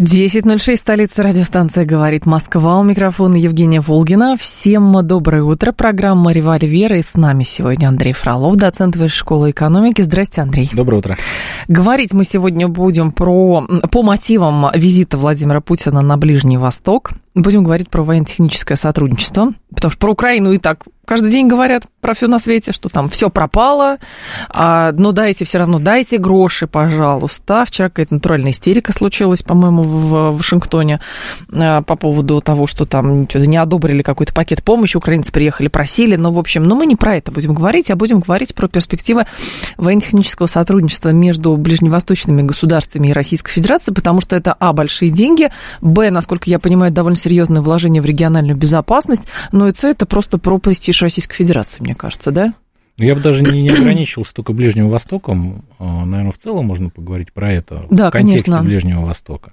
10.06, столица радиостанция «Говорит Москва». У микрофона Евгения Волгина. Всем доброе утро. Программа «Револьвер». И с нами сегодня Андрей Фролов, доцент Высшей школы экономики. Здрасте, Андрей. Доброе утро. Говорить мы сегодня будем про, по мотивам визита Владимира Путина на Ближний Восток. Будем говорить про военно-техническое сотрудничество, потому что про Украину и так каждый день говорят про все на свете, что там все пропало, а, но дайте все равно, дайте гроши, пожалуйста. Вчера какая-то натуральная истерика случилась, по-моему, в Вашингтоне а, по поводу того, что там что-то не одобрили какой-то пакет помощи, украинцы приехали, просили, но, в общем, но мы не про это будем говорить, а будем говорить про перспективы военно-технического сотрудничества между ближневосточными государствами и Российской Федерацией, потому что это, а, большие деньги, б, насколько я понимаю, довольно серьезное вложение в региональную безопасность, но и с, это просто про престиж Российской Федерации, мне кажется, да? Ну, я бы даже не, не ограничивался только Ближним Востоком. А, Наверное, в целом можно поговорить про это да, в контексте конечно. Ближнего Востока.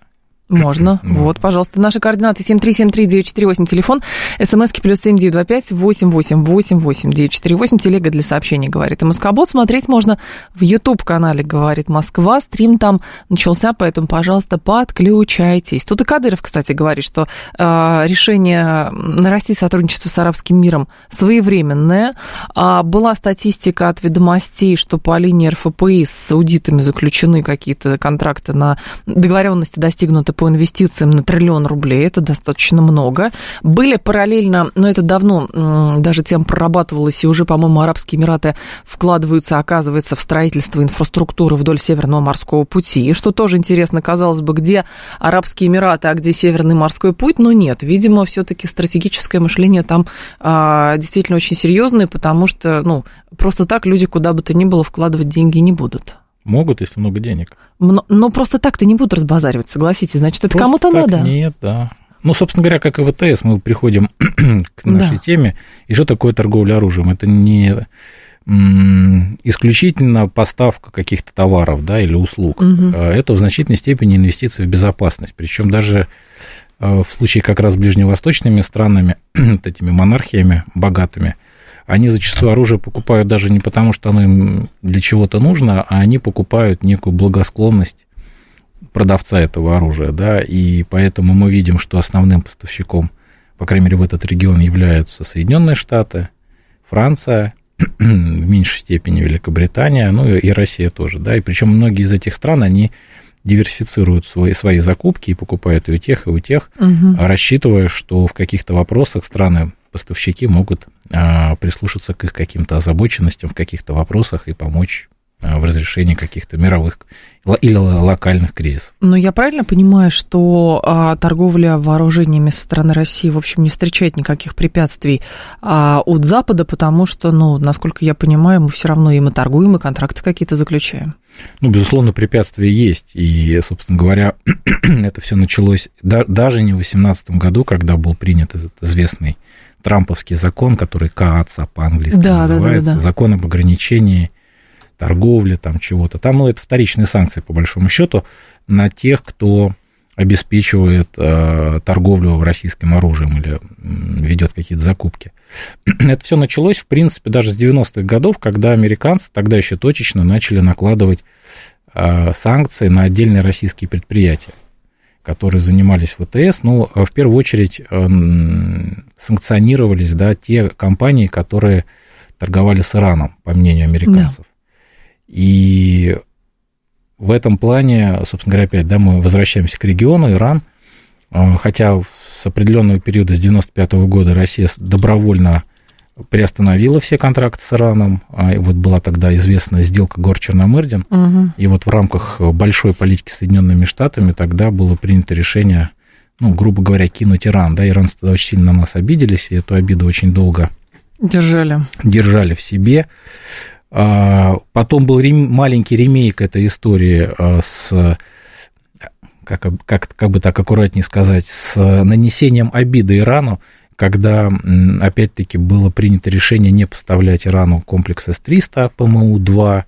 Можно. Вот, пожалуйста. Наши координаты 7373948, телефон. СМСки плюс 7925 888 948. Телега для сообщений, говорит МСК-бот. Смотреть можно в YouTube-канале «Говорит Москва». Стрим там начался, поэтому, пожалуйста, подключайтесь. Тут и Кадыров, кстати, говорит, что э, решение нарастить сотрудничество с арабским миром своевременное. А была статистика от ведомостей, что по линии РФПИ с аудитами заключены какие-то контракты на договоренности достигнуты по инвестициям на триллион рублей, это достаточно много. Были параллельно, но это давно даже тем прорабатывалось, и уже, по-моему, Арабские Эмираты вкладываются, оказывается, в строительство инфраструктуры вдоль Северного морского пути, что тоже интересно, казалось бы, где Арабские Эмираты, а где Северный морской путь, но нет, видимо, все-таки стратегическое мышление там а, действительно очень серьезное, потому что, ну, просто так люди куда бы то ни было вкладывать деньги не будут. Могут, если много денег. Но просто так-то не будут разбазаривать, согласитесь. Значит, это кому-то надо. Нет, да. Ну, собственно говоря, как и ВТС, мы приходим к нашей да. теме. И что такое торговля оружием? Это не исключительно поставка каких-то товаров да, или услуг. Угу. Это в значительной степени инвестиции в безопасность. Причем даже а, в случае как раз с ближневосточными странами, вот этими монархиями богатыми – они зачастую оружие покупают даже не потому, что оно им для чего-то нужно, а они покупают некую благосклонность продавца этого оружия, да, и поэтому мы видим, что основным поставщиком, по крайней мере, в этот регион являются Соединенные Штаты, Франция, в меньшей степени Великобритания, ну и Россия тоже, да, и причем многие из этих стран, они диверсифицируют свои, свои закупки и покупают и у тех, и у тех, угу. рассчитывая, что в каких-то вопросах страны поставщики могут а, прислушаться к их каким-то озабоченностям в каких-то вопросах и помочь а, в разрешении каких-то мировых или локальных кризисов. Но я правильно понимаю, что а, торговля вооружениями со стороны России, в общем, не встречает никаких препятствий а, от Запада, потому что, ну, насколько я понимаю, мы все равно им и торгуем, и контракты какие-то заключаем. Ну, безусловно, препятствия есть. И, собственно говоря, это все началось даже не в 2018 году, когда был принят этот известный трамповский закон, который КАЦА по-английски да, называется, да, да, да. закон об ограничении торговли, там чего-то. Там ну, это вторичные санкции, по большому счету, на тех, кто обеспечивает э, торговлю российским оружием или ведет какие-то закупки. Это все началось, в принципе, даже с 90-х годов, когда американцы, тогда еще точечно, начали накладывать э, санкции на отдельные российские предприятия которые занимались ВТС, но ну, в первую очередь эм, санкционировались да, те компании, которые торговали с Ираном, по мнению американцев. Да. И в этом плане, собственно говоря, опять, да, мы возвращаемся к региону, Иран, э, хотя с определенного периода, с 95 -го года, Россия добровольно приостановила все контракты с Ираном. А вот была тогда известная сделка Гор-Черномырдин. Угу. И вот в рамках большой политики Соединенными Штатами тогда было принято решение, ну, грубо говоря, кинуть Иран. Да, иранцы тогда очень сильно на нас обиделись, и эту обиду очень долго держали, держали в себе. А, потом был рем... маленький ремейк этой истории а, с как, как, как бы так аккуратнее сказать, с нанесением обиды Ирану когда, опять-таки, было принято решение не поставлять Ирану комплекс С-300 ПМУ-2,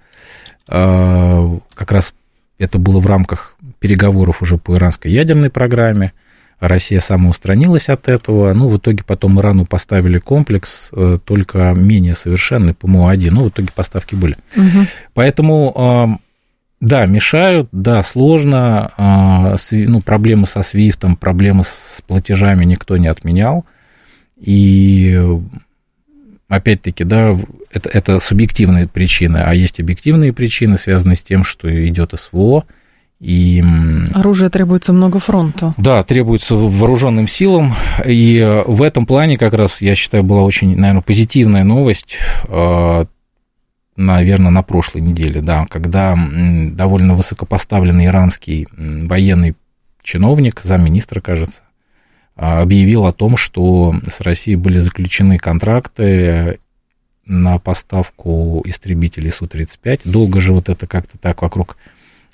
как раз это было в рамках переговоров уже по иранской ядерной программе. Россия самоустранилась от этого. Ну, в итоге потом Ирану поставили комплекс, э, только менее совершенный, ПМО-1. Ну, в итоге поставки были. Угу. Поэтому, да, мешают, да, сложно. А, ну, проблемы со Свифтом, проблемы с платежами никто не отменял. И опять-таки, да, это, это субъективные причины, а есть объективные причины, связанные с тем, что идет СВО, и... Оружие требуется много фронту. Да, требуется вооруженным силам. И в этом плане как раз, я считаю, была очень, наверное, позитивная новость, э, наверное, на прошлой неделе, да, когда довольно высокопоставленный иранский военный чиновник, замминистра, кажется, объявил о том, что с Россией были заключены контракты на поставку истребителей Су-35. Долго же вот это как-то так вокруг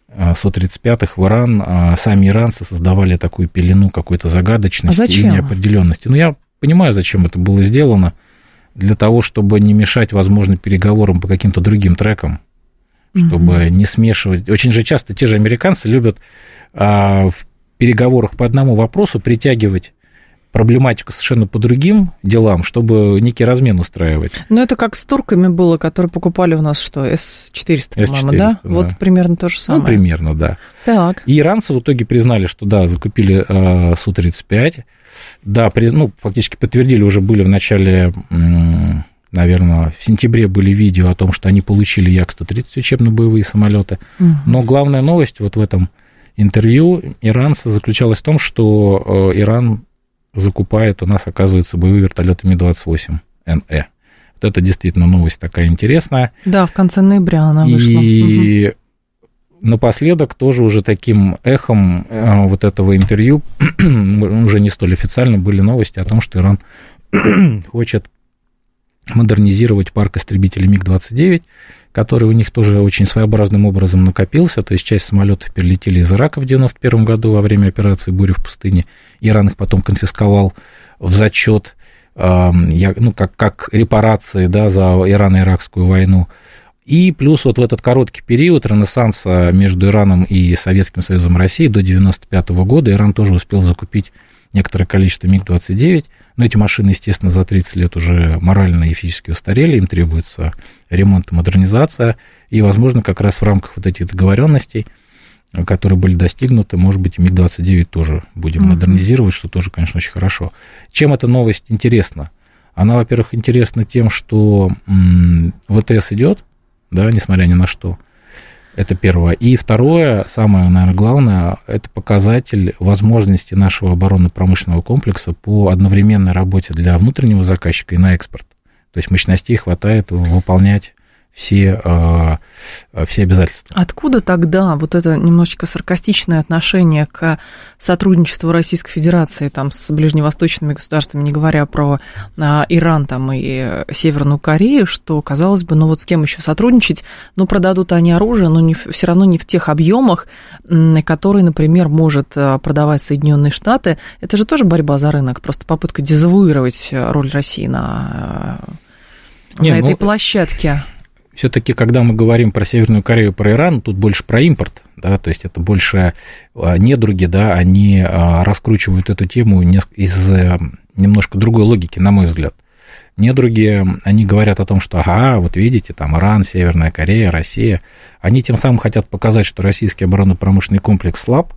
а, Су-35 в Иран, а, сами иранцы создавали такую пелену какой-то загадочности а и неопределенности. Ну, я понимаю, зачем это было сделано. Для того, чтобы не мешать, возможно, переговорам по каким-то другим трекам, чтобы mm не смешивать. Очень же часто те же американцы любят а, в переговорах по одному вопросу притягивать проблематику совершенно по другим делам, чтобы некий размен устраивать. Ну, это как с турками было, которые покупали у нас что, С-400, по-моему, да? да? Вот примерно то же самое. Ну, примерно, да. Так. И иранцы в итоге признали, что да, закупили э, Су-35, да, при, ну, фактически подтвердили, уже были в начале, наверное, в сентябре были видео о том, что они получили Як-130 учебно-боевые самолеты. Угу. Но главная новость вот в этом интервью иранца заключалась в том, что э, Иран закупает у нас, оказывается, боевые вертолеты Ми-28НЭ. Вот это действительно новость такая интересная. Да, в конце ноября она вышла. И угу. напоследок тоже уже таким эхом э, вот этого интервью, уже не столь официально, были новости о том, что Иран хочет модернизировать парк истребителей МиГ-29, который у них тоже очень своеобразным образом накопился. То есть часть самолетов перелетели из Ирака в 1991 году во время операции «Буря в пустыне». Иран их потом конфисковал в зачет, ну, как, как репарации да, за Ирано-Иракскую войну. И плюс вот в этот короткий период ренессанса между Ираном и Советским Союзом России до 1995 года Иран тоже успел закупить некоторое количество МиГ-29, но эти машины, естественно, за 30 лет уже морально и физически устарели, им требуется ремонт и модернизация, и, возможно, как раз в рамках вот этих договоренностей, которые были достигнуты, может быть, МиГ-29 тоже будем uh-huh. модернизировать, что тоже, конечно, очень хорошо. Чем эта новость интересна? Она, во-первых, интересна тем, что ВТС идет, да, несмотря ни на что, это первое. И второе, самое, наверное, главное, это показатель возможности нашего оборонно-промышленного комплекса по одновременной работе для внутреннего заказчика и на экспорт. То есть мощностей хватает выполнять все, а, все обязательства. Откуда тогда вот это немножечко саркастичное отношение к сотрудничеству Российской Федерации там, с ближневосточными государствами, не говоря про а, Иран там, и Северную Корею, что, казалось бы, ну вот с кем еще сотрудничать, ну продадут они оружие, но не, все равно не в тех объемах, которые, например, может а, продавать Соединенные Штаты. Это же тоже борьба за рынок, просто попытка дезавуировать роль России на, не, на ну, этой площадке все-таки, когда мы говорим про Северную Корею, про Иран, тут больше про импорт, да, то есть это больше а, недруги, да, они а, раскручивают эту тему из э, немножко другой логики, на мой взгляд. Недруги, они говорят о том, что, ага, вот видите, там Иран, Северная Корея, Россия, они тем самым хотят показать, что российский оборонно-промышленный комплекс слаб,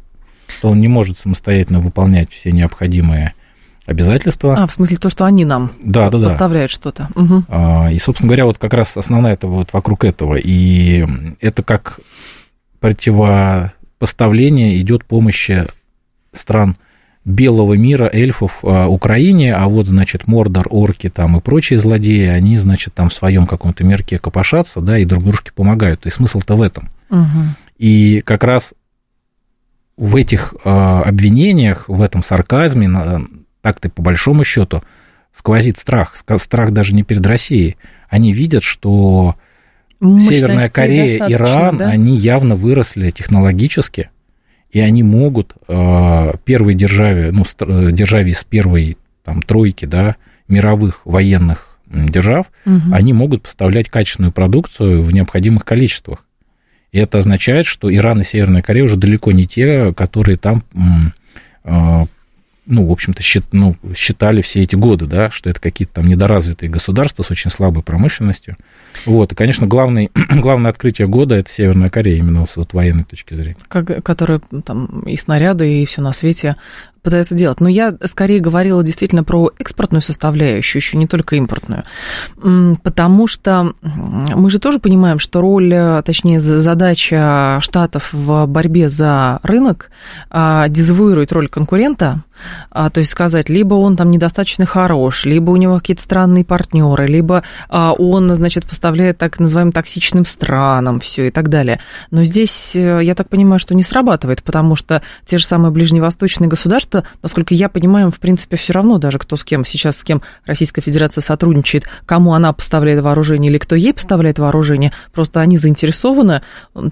что он не может самостоятельно выполнять все необходимые обязательства. А, в смысле то, что они нам да, да, поставляют да. что-то. Угу. И, собственно говоря, вот как раз основная это вот вокруг этого. И это как противопоставление идет помощи стран белого мира, эльфов а, Украине, а вот, значит, Мордор, орки там и прочие злодеи, они, значит, там в своем каком-то мерке копошатся, да, и друг дружке помогают. И смысл-то в этом. Угу. И как раз в этих э, обвинениях, в этом сарказме, так-то по большому счету сквозит страх, страх даже не перед Россией. Они видят, что Северная Корея, Иран, да? они явно выросли технологически, и они могут э, первой державе, ну, державе с первой там тройки, да, мировых военных держав, угу. они могут поставлять качественную продукцию в необходимых количествах. И это означает, что Иран и Северная Корея уже далеко не те, которые там а, ну, в общем-то, счит, ну, считали все эти годы, да, что это какие-то там недоразвитые государства с очень слабой промышленностью. Вот, и, конечно, главный, главное открытие года – это Северная Корея, именно с вот военной точки зрения. Как, которая там и снаряды, и все на свете пытается делать. Но я скорее говорила действительно про экспортную составляющую, еще не только импортную. Потому что мы же тоже понимаем, что роль, точнее, задача Штатов в борьбе за рынок а, дезавуирует роль конкурента, а, то есть сказать, либо он там недостаточно хорош, либо у него какие-то странные партнеры, либо а, он, значит, поставляет так называемым токсичным странам, все и так далее. Но здесь, э, я так понимаю, что не срабатывает, потому что те же самые ближневосточные государства, насколько я понимаю, в принципе, все равно даже кто с кем сейчас, с кем Российская Федерация сотрудничает, кому она поставляет вооружение или кто ей поставляет вооружение, просто они заинтересованы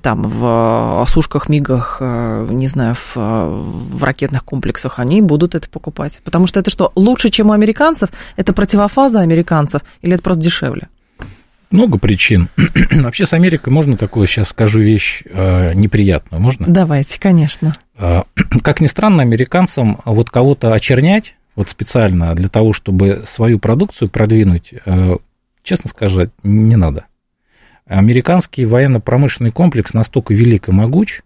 там в осушках, мигах, э, не знаю, в, в ракетных комплексах, они будут это покупать? Потому что это что, лучше, чем у американцев? Это противофаза американцев или это просто дешевле? Много причин. Вообще с Америкой можно такую сейчас скажу вещь э, неприятную, можно? Давайте, конечно. Э, как ни странно, американцам вот кого-то очернять вот специально для того, чтобы свою продукцию продвинуть, э, честно сказать, не надо. Американский военно-промышленный комплекс настолько велик и могуч,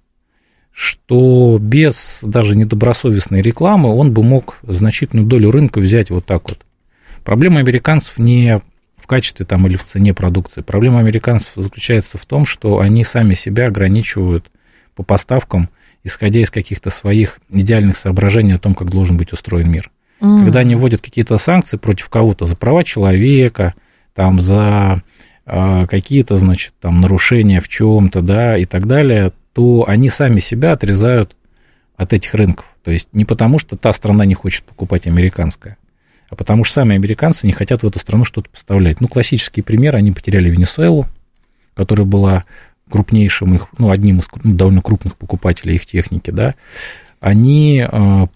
что без даже недобросовестной рекламы он бы мог значительную долю рынка взять вот так вот. Проблема американцев не качестве там или в цене продукции. Проблема американцев заключается в том, что они сами себя ограничивают по поставкам, исходя из каких-то своих идеальных соображений о том, как должен быть устроен мир. Mm. Когда они вводят какие-то санкции против кого-то за права человека, там за э, какие-то, значит, там нарушения в чем-то, да, и так далее, то они сами себя отрезают от этих рынков. То есть не потому, что та страна не хочет покупать американское, а потому что сами американцы не хотят в эту страну что-то поставлять. Ну, классический пример, они потеряли Венесуэлу, которая была крупнейшим их, ну, одним из ну, довольно крупных покупателей их техники, да, они э,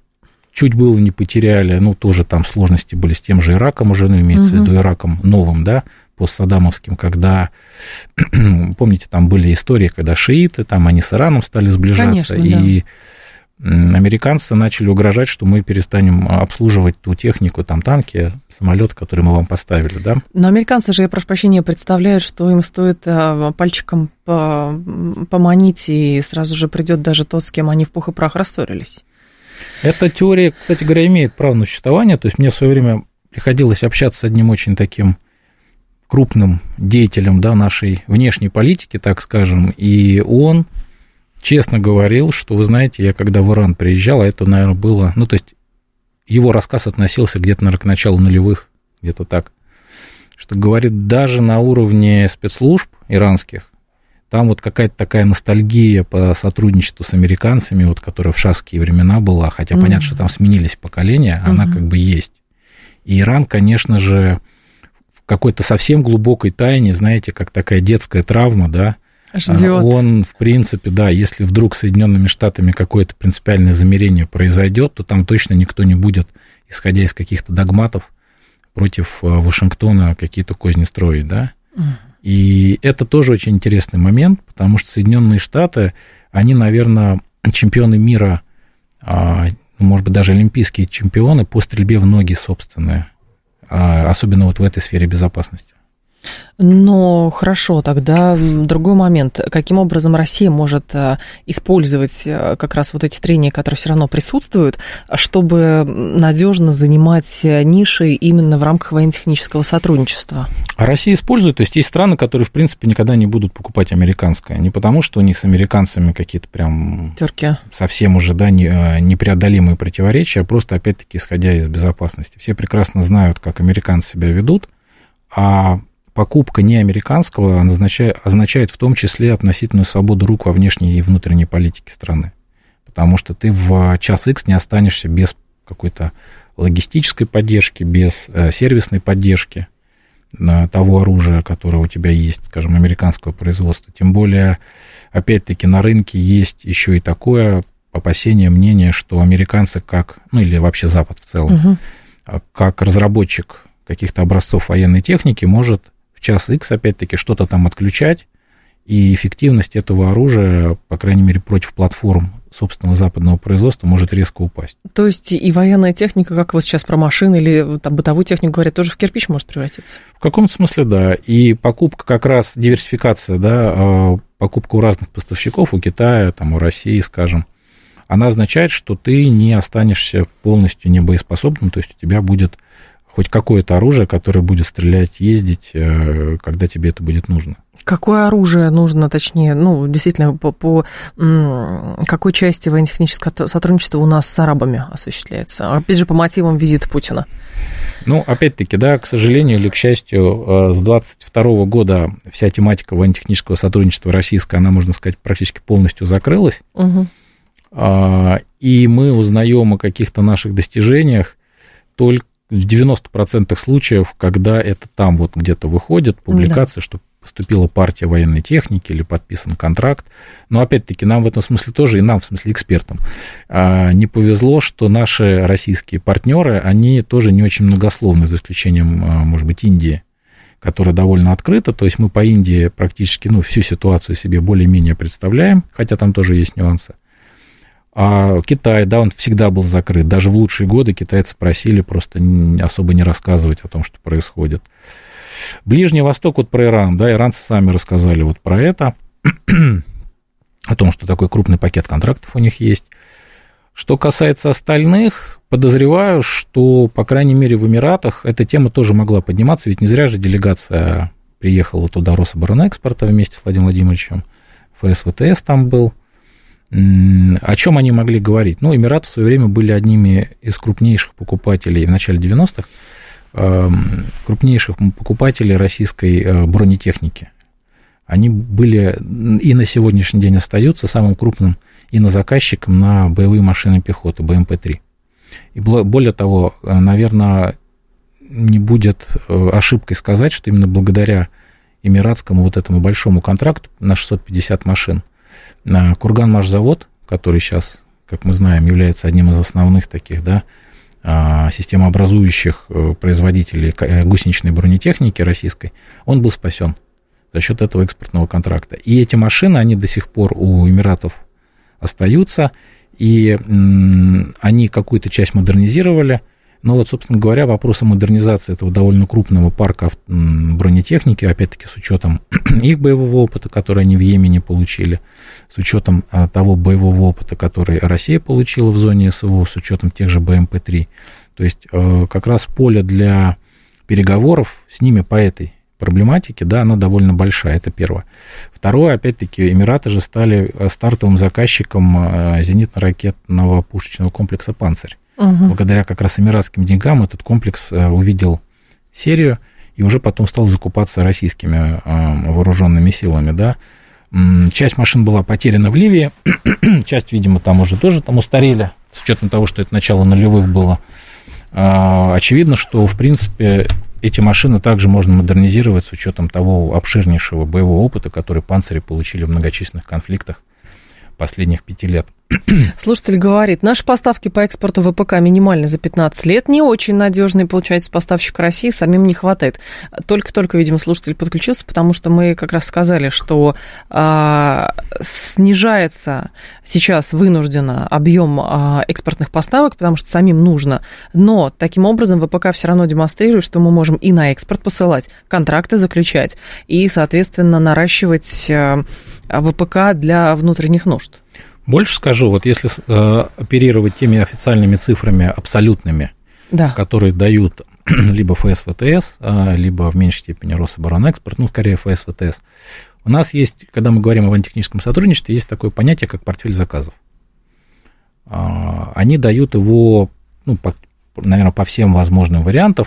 чуть было не потеряли, ну, тоже там сложности были с тем же Ираком уже, ну, имеется угу. в виду Ираком новым, да, постсадамовским, когда, помните, там были истории, когда шииты, там они с Ираном стали сближаться, Конечно, и да. Американцы начали угрожать, что мы перестанем обслуживать ту технику, там танки, самолет, который мы вам поставили, да? Но американцы же, я прошу прощения, представляют, что им стоит э, пальчиком поманить, и сразу же придет даже тот, с кем они в пух и прах рассорились. Эта теория, кстати говоря, имеет право на существование, то есть мне в свое время приходилось общаться с одним очень таким крупным деятелем да, нашей внешней политики, так скажем, и он честно говорил, что, вы знаете, я когда в Иран приезжал, а это, наверное, было, ну, то есть его рассказ относился где-то, наверное, к началу нулевых, где-то так, что говорит, даже на уровне спецслужб иранских, там вот какая-то такая ностальгия по сотрудничеству с американцами, вот, которая в шахские времена была, хотя mm-hmm. понятно, что там сменились поколения, mm-hmm. она как бы есть. И Иран, конечно же, какой-то совсем глубокой тайне, знаете, как такая детская травма, да, Ждет. Он, в принципе, да, если вдруг Соединенными Штатами какое-то принципиальное замерение произойдет, то там точно никто не будет, исходя из каких-то догматов, против э, Вашингтона какие-то козни строить, да. И это тоже очень интересный момент, потому что Соединенные Штаты, они, наверное, чемпионы мира, а, может быть, даже олимпийские чемпионы по стрельбе в ноги собственные. А, особенно вот в этой сфере безопасности. Но хорошо, тогда другой момент. Каким образом Россия может э, использовать э, как раз вот эти трения, которые все равно присутствуют, чтобы надежно занимать э, ниши именно в рамках военно-технического сотрудничества? А Россия использует, то есть есть страны, которые, в принципе, никогда не будут покупать американское. Не потому, что у них с американцами какие-то прям Терки. совсем уже да, непреодолимые противоречия, а просто, опять-таки, исходя из безопасности. Все прекрасно знают, как американцы себя ведут, а покупка не американского означает, означает в том числе относительную свободу рук во внешней и внутренней политике страны. Потому что ты в час X не останешься без какой-то логистической поддержки, без э, сервисной поддержки э, того оружия, которое у тебя есть, скажем, американского производства. Тем более, опять-таки, на рынке есть еще и такое опасение, мнение, что американцы как, ну или вообще Запад в целом, угу. как разработчик каких-то образцов военной техники может час X, опять-таки, что-то там отключать, и эффективность этого оружия, по крайней мере, против платформ собственного западного производства может резко упасть. То есть и военная техника, как вот сейчас про машины или там, бытовую технику говорят, тоже в кирпич может превратиться? В каком-то смысле, да. И покупка как раз, диверсификация, да, а, покупка у разных поставщиков, у Китая, там, у России, скажем, она означает, что ты не останешься полностью небоеспособным, то есть у тебя будет хоть какое-то оружие, которое будет стрелять, ездить, э, когда тебе это будет нужно. Какое оружие нужно, точнее, ну, действительно, по, по какой части военно-технического сотрудничества у нас с арабами осуществляется? Опять же, по мотивам визита Путина. Ну, опять-таки, да, к сожалению или к счастью, э, с 22 года вся тематика военно-технического сотрудничества российская, она, можно сказать, практически полностью закрылась. Угу. И мы узнаем о каких-то наших достижениях только в 90% случаев, когда это там вот где-то выходит, публикация, да. что поступила партия военной техники или подписан контракт. Но опять-таки нам в этом смысле тоже, и нам, в смысле экспертам, а, не повезло, что наши российские партнеры, они тоже не очень многословны, за исключением, а, может быть, Индии которая довольно открыта, то есть мы по Индии практически ну, всю ситуацию себе более-менее представляем, хотя там тоже есть нюансы. А Китай, да, он всегда был закрыт. Даже в лучшие годы китайцы просили просто особо не рассказывать о том, что происходит. Ближний Восток, вот про Иран, да, иранцы сами рассказали вот про это, о том, что такой крупный пакет контрактов у них есть. Что касается остальных, подозреваю, что, по крайней мере, в Эмиратах эта тема тоже могла подниматься, ведь не зря же делегация приехала туда Рособоронэкспорта вместе с Владимиром Владимировичем, ФСВТС там был – о чем они могли говорить? Ну, Эмираты в свое время были одними из крупнейших покупателей в начале 90-х, эм, крупнейших покупателей российской э, бронетехники. Они были и на сегодняшний день остаются самым крупным инозаказчиком на боевые машины пехоты, БМП-3. И более того, э, наверное, не будет э, ошибкой сказать, что именно благодаря эмиратскому вот этому большому контракту на 650 машин – Курган-Машзавод, который сейчас, как мы знаем, является одним из основных таких, да, а, системообразующих э, производителей э, гусеничной бронетехники российской, он был спасен за счет этого экспортного контракта. И эти машины, они до сих пор у Эмиратов остаются, и они какую-то часть модернизировали – но вот, собственно говоря, вопрос о модернизации этого довольно крупного парка бронетехники, опять-таки с учетом их боевого опыта, который они в Йемене получили, с учетом а, того боевого опыта, который Россия получила в зоне СВО, с учетом тех же БМП-3. То есть э, как раз поле для переговоров с ними по этой проблематике, да, она довольно большая, это первое. Второе, опять-таки, Эмираты же стали э, стартовым заказчиком э, зенитно-ракетного пушечного комплекса «Панцирь». Угу. Благодаря как раз эмиратским деньгам этот комплекс увидел серию и уже потом стал закупаться российскими вооруженными силами, да. Часть машин была потеряна в Ливии, часть, видимо, там уже тоже там устарели, с учетом того, что это начало нулевых было. А, очевидно, что, в принципе, эти машины также можно модернизировать с учетом того обширнейшего боевого опыта, который панцири получили в многочисленных конфликтах последних пяти лет. Слушатель говорит, наши поставки по экспорту ВПК минимальны за 15 лет, не очень надежные, получается, поставщик России, самим не хватает. Только-только, видимо, слушатель подключился, потому что мы как раз сказали, что а, снижается сейчас вынужденно объем а, экспортных поставок, потому что самим нужно, но таким образом ВПК все равно демонстрирует, что мы можем и на экспорт посылать, контракты заключать, и, соответственно, наращивать а, ВПК для внутренних нужд. Больше скажу, вот если э, оперировать теми официальными цифрами абсолютными, да. которые дают либо ФСВТС, а, либо в меньшей степени Рособоронэкспорт, ну, скорее ФСВТС, у нас есть, когда мы говорим о военно-техническом сотрудничестве, есть такое понятие, как портфель заказов. А, они дают его, ну, по, наверное, по всем возможным вариантам.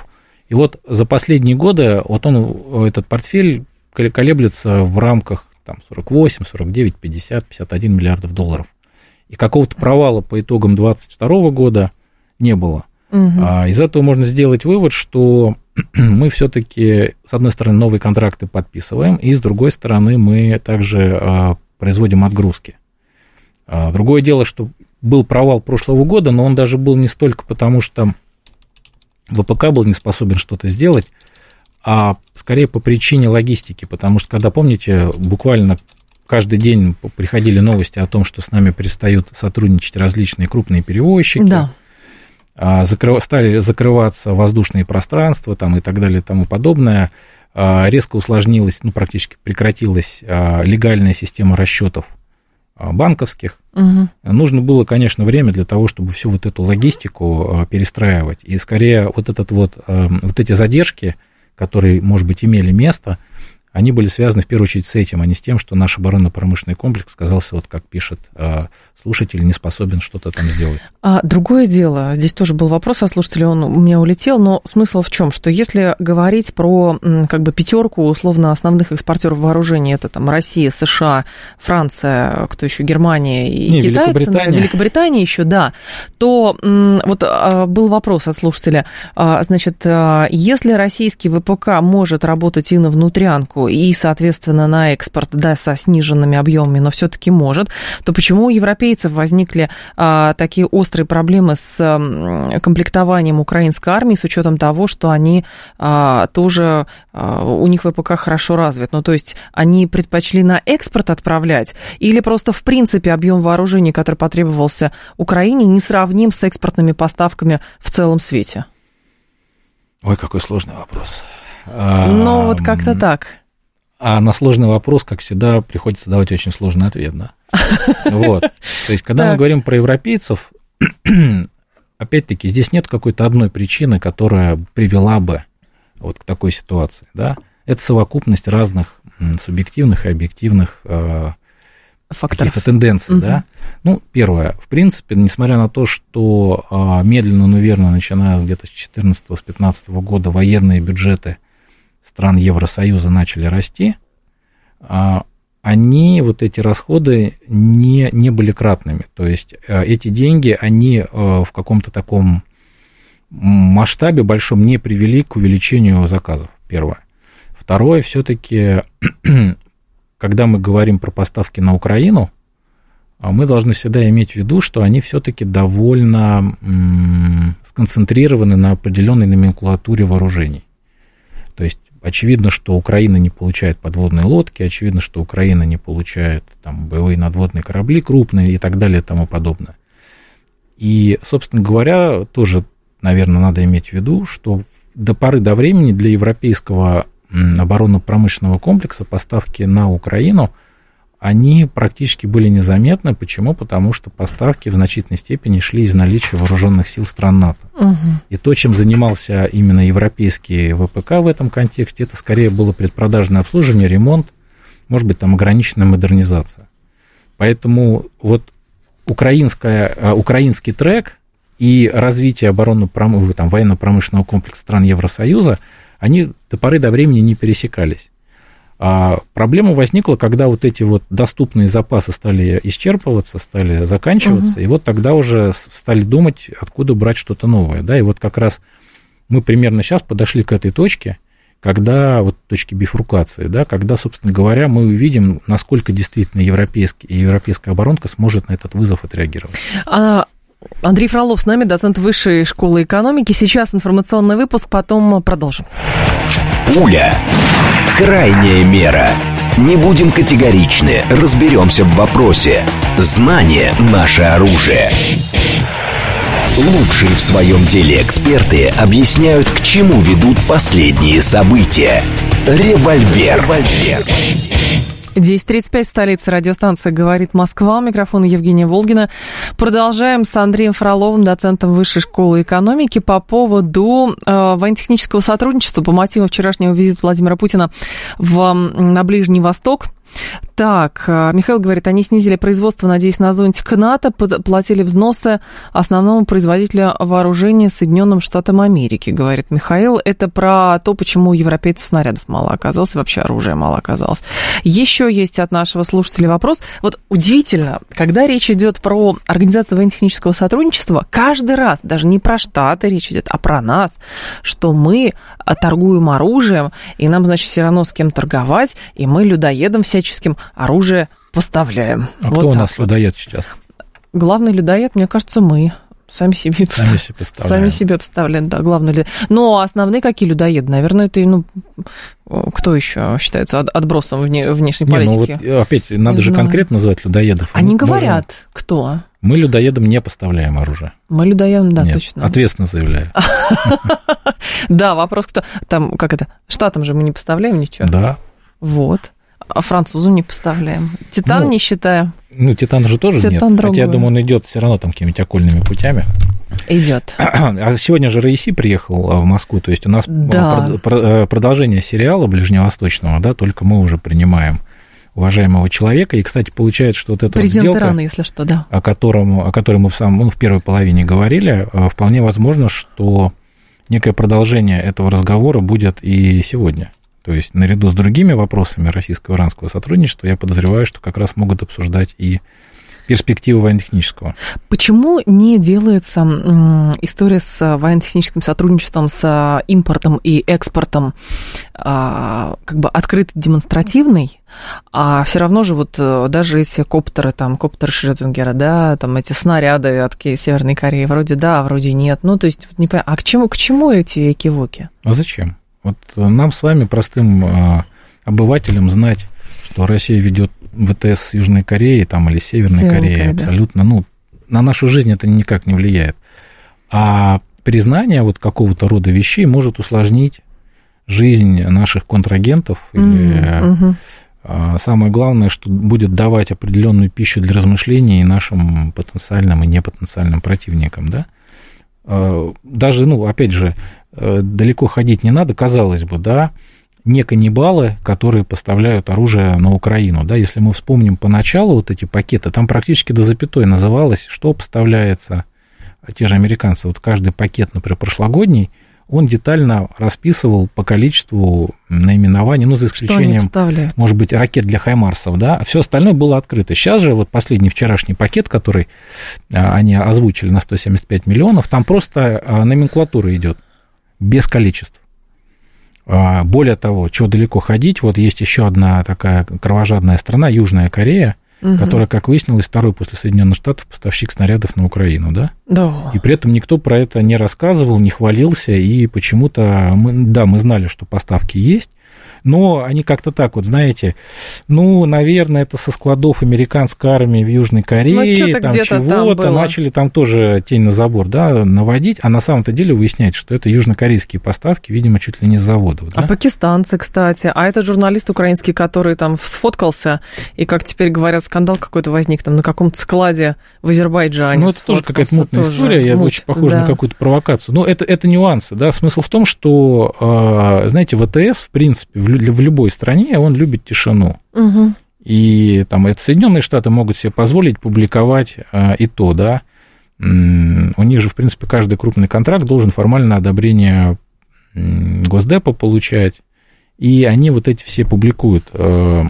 И вот за последние годы вот он, этот портфель колеблется в рамках там 48, 49, 50, 51 миллиардов долларов. И какого-то провала по итогам 2022 года не было. Угу. А, из этого можно сделать вывод, что мы все-таки, с одной стороны, новые контракты подписываем, и с другой стороны, мы также а, производим отгрузки. А, другое дело, что был провал прошлого года, но он даже был не столько потому, что ВПК был не способен что-то сделать, а скорее по причине логистики, потому что, когда, помните, буквально каждый день приходили новости о том, что с нами перестают сотрудничать различные крупные перевозчики, да. А, закрыв... стали закрываться воздушные пространства там, и так далее и тому подобное, а, резко усложнилась, ну, практически прекратилась а, легальная система расчетов банковских. Угу. Нужно было, конечно, время для того, чтобы всю вот эту логистику перестраивать. И скорее вот, этот вот, вот эти задержки, которые, может быть, имели место, они были связаны в первую очередь с этим, а не с тем, что наш оборонно-промышленный комплекс оказался, вот как пишет слушатель не способен что-то там сделать. А другое дело, здесь тоже был вопрос о слушателе, он у меня улетел, но смысл в чем, что если говорить про как бы пятерку условно основных экспортеров вооружений, это там Россия, США, Франция, кто еще, Германия и не, китайцы, Великобритания. Великобритания еще, да, то вот а, был вопрос от слушателя, а, значит, а, если российский ВПК может работать и на внутрянку, и, соответственно, на экспорт, да, со сниженными объемами, но все-таки может, то почему европейские европейцев возникли а, такие острые проблемы с а, комплектованием украинской армии с учетом того, что они а, тоже, а, у них ВПК хорошо развит. Ну, то есть они предпочли на экспорт отправлять или просто в принципе объем вооружений, который потребовался Украине, не сравним с экспортными поставками в целом свете? Ой, какой сложный вопрос. Ну, вот как-то так. А на сложный вопрос, как всегда, приходится давать очень сложный ответ, да? Вот. То есть, когда мы говорим про европейцев, опять-таки, здесь нет какой-то одной причины, которая привела бы вот к такой ситуации, да? Это совокупность разных субъективных и объективных э, факторов, каких-то тенденций, угу. да. Ну, первое, в принципе, несмотря на то, что э, медленно, но верно, начиная где-то с 2014-2015 года военные бюджеты стран Евросоюза начали расти, э, они, вот эти расходы, не, не были кратными. То есть э, эти деньги, они э, в каком-то таком масштабе большом не привели к увеличению заказов, первое. Второе, все-таки, когда мы говорим про поставки на Украину, а мы должны всегда иметь в виду, что они все-таки довольно сконцентрированы на определенной номенклатуре вооружений. То есть Очевидно, что Украина не получает подводные лодки, очевидно, что Украина не получает там, боевые надводные корабли крупные и так далее и тому подобное. И, собственно говоря, тоже, наверное, надо иметь в виду, что до поры до времени для европейского оборонно-промышленного комплекса поставки на Украину – они практически были незаметны. Почему? Потому что поставки в значительной степени шли из наличия вооруженных сил стран НАТО. Угу. И то, чем занимался именно европейский ВПК в этом контексте, это скорее было предпродажное обслуживание, ремонт, может быть, там ограниченная модернизация. Поэтому вот украинская, э, украинский трек и развитие оборонно-промышленного, военно-промышленного комплекса стран Евросоюза, они до поры до времени не пересекались. А проблема возникла, когда вот эти вот доступные запасы стали исчерпываться, стали заканчиваться, угу. и вот тогда уже стали думать, откуда брать что-то новое, да, и вот как раз мы примерно сейчас подошли к этой точке, когда вот точки бифуркации, да, когда, собственно говоря, мы увидим, насколько действительно европейский, европейская оборонка сможет на этот вызов отреагировать. А... Андрей Фролов с нами, доцент Высшей школы экономики. Сейчас информационный выпуск, потом продолжим. Пуля. Крайняя мера. Не будем категоричны, разберемся в вопросе. Знание – наше оружие. Лучшие в своем деле эксперты объясняют, к чему ведут последние события. Револьвер. Револьвер. 10.35 в столице радиостанции «Говорит Москва». Микрофон Евгения Волгина. Продолжаем с Андреем Фроловым, доцентом Высшей школы экономики, по поводу э, военно-технического сотрудничества по мотивам вчерашнего визита Владимира Путина в, на Ближний Восток. Так, э, Михаил говорит, они снизили производство, надеясь на зонтик НАТО, платили взносы основному производителю вооружения Соединенным Штатам Америки, говорит Михаил. Это про то, почему европейцев снарядов мало оказалось, вообще оружия мало оказалось. Еще есть от нашего слушателя вопрос. Вот удивительно, когда речь идет про организацию военно-технического сотрудничества, каждый раз, даже не про Штаты речь идет, а про нас, что мы торгуем оружием, и нам, значит, все равно с кем торговать, и мы людоедам всячески всяческим оружие поставляем. А вот кто у нас вот. людоед сейчас? Главный людоед, мне кажется, мы. Сами себе, Сами себе поставляем. Сами себе поставляем, да, главное. Но основные какие людоеды? Наверное, это, ну, кто еще считается отбросом вне, внешней не, политики? Ну вот, опять, надо не же знаю. конкретно называть людоедов. Они Мы говорят, можем... кто? Мы людоедам не поставляем оружие. Мы людоедам, да, Нет, точно. Ответственно заявляю. Да, вопрос, кто там, как это, штатам же мы не поставляем ничего. Да. Вот. А французам не поставляем. Титан ну, не считаем. Ну, Титан же тоже Титан нет. Другой. Хотя, я думаю, он идет все равно там какими-то окольными путями. Идет. А сегодня же Раиси приехал а, в Москву, то есть у нас да. Э, продолжение сериала Ближневосточного, да, только мы уже принимаем уважаемого человека. И, кстати, получается, что вот эта Президент сделка, Ирана, если что, да. о, котором, о которой мы в, самом, ну, в первой половине говорили, э, вполне возможно, что некое продолжение этого разговора будет и сегодня. То есть наряду с другими вопросами российско-иранского сотрудничества я подозреваю, что как раз могут обсуждать и перспективы военно-технического. Почему не делается история с военно-техническим сотрудничеством, с импортом и экспортом а, как бы открытой, демонстративной, а все равно же вот э, даже эти коптеры, там, коптер Шрёдингера, да, там эти снаряды от Северной Кореи, вроде да, а вроде нет. Ну, то есть, не понятно, а к чему, к чему эти экивоки? А зачем? Вот нам с вами, простым э, обывателям, знать, что Россия ведет ВТС с Южной Кореей там, или Северной Кореей, Корея, абсолютно, да. ну, на нашу жизнь это никак не влияет. А признание вот какого-то рода вещей может усложнить жизнь наших контрагентов. Mm-hmm. Или, самое главное, что будет давать определенную пищу для размышлений нашим потенциальным и непотенциальным противникам, да? А, даже, ну, опять же, Э, далеко ходить не надо, казалось бы, да, не каннибалы, которые поставляют оружие на Украину. Да, если мы вспомним поначалу вот эти пакеты, там практически до запятой называлось, что поставляется, те же американцы, вот каждый пакет, например, прошлогодний, он детально расписывал по количеству наименований, ну, за исключением, может быть, ракет для Хаймарсов, да, а все остальное было открыто. Сейчас же вот последний вчерашний пакет, который а, они озвучили на 175 миллионов, там просто а, номенклатура идет без количеств. Более того, чего далеко ходить, вот есть еще одна такая кровожадная страна, Южная Корея, угу. которая, как выяснилось, второй после Соединенных Штатов поставщик снарядов на Украину, да? Да. И при этом никто про это не рассказывал, не хвалился, и почему-то, мы, да, мы знали, что поставки есть, но они как-то так вот, знаете, ну, наверное, это со складов американской армии в Южной Корее, ну, там чего-то, там начали там тоже тень на забор, да, наводить, а на самом-то деле выясняется, что это южнокорейские поставки, видимо, чуть ли не с заводов. Да? А пакистанцы, кстати, а это журналист украинский, который там сфоткался, и, как теперь говорят, скандал какой-то возник там на каком-то складе в Азербайджане. Ну, это тоже какая-то мутная тоже история, я муть, очень похож да. на какую-то провокацию. Но это, это нюансы, да, смысл в том, что, а, знаете, ВТС, в принципе, в в любой стране он любит тишину. Угу. И там это Соединенные Штаты могут себе позволить публиковать а, и то, да. У них же, в принципе, каждый крупный контракт должен формально одобрение Госдепа получать. И они вот эти все публикуют э,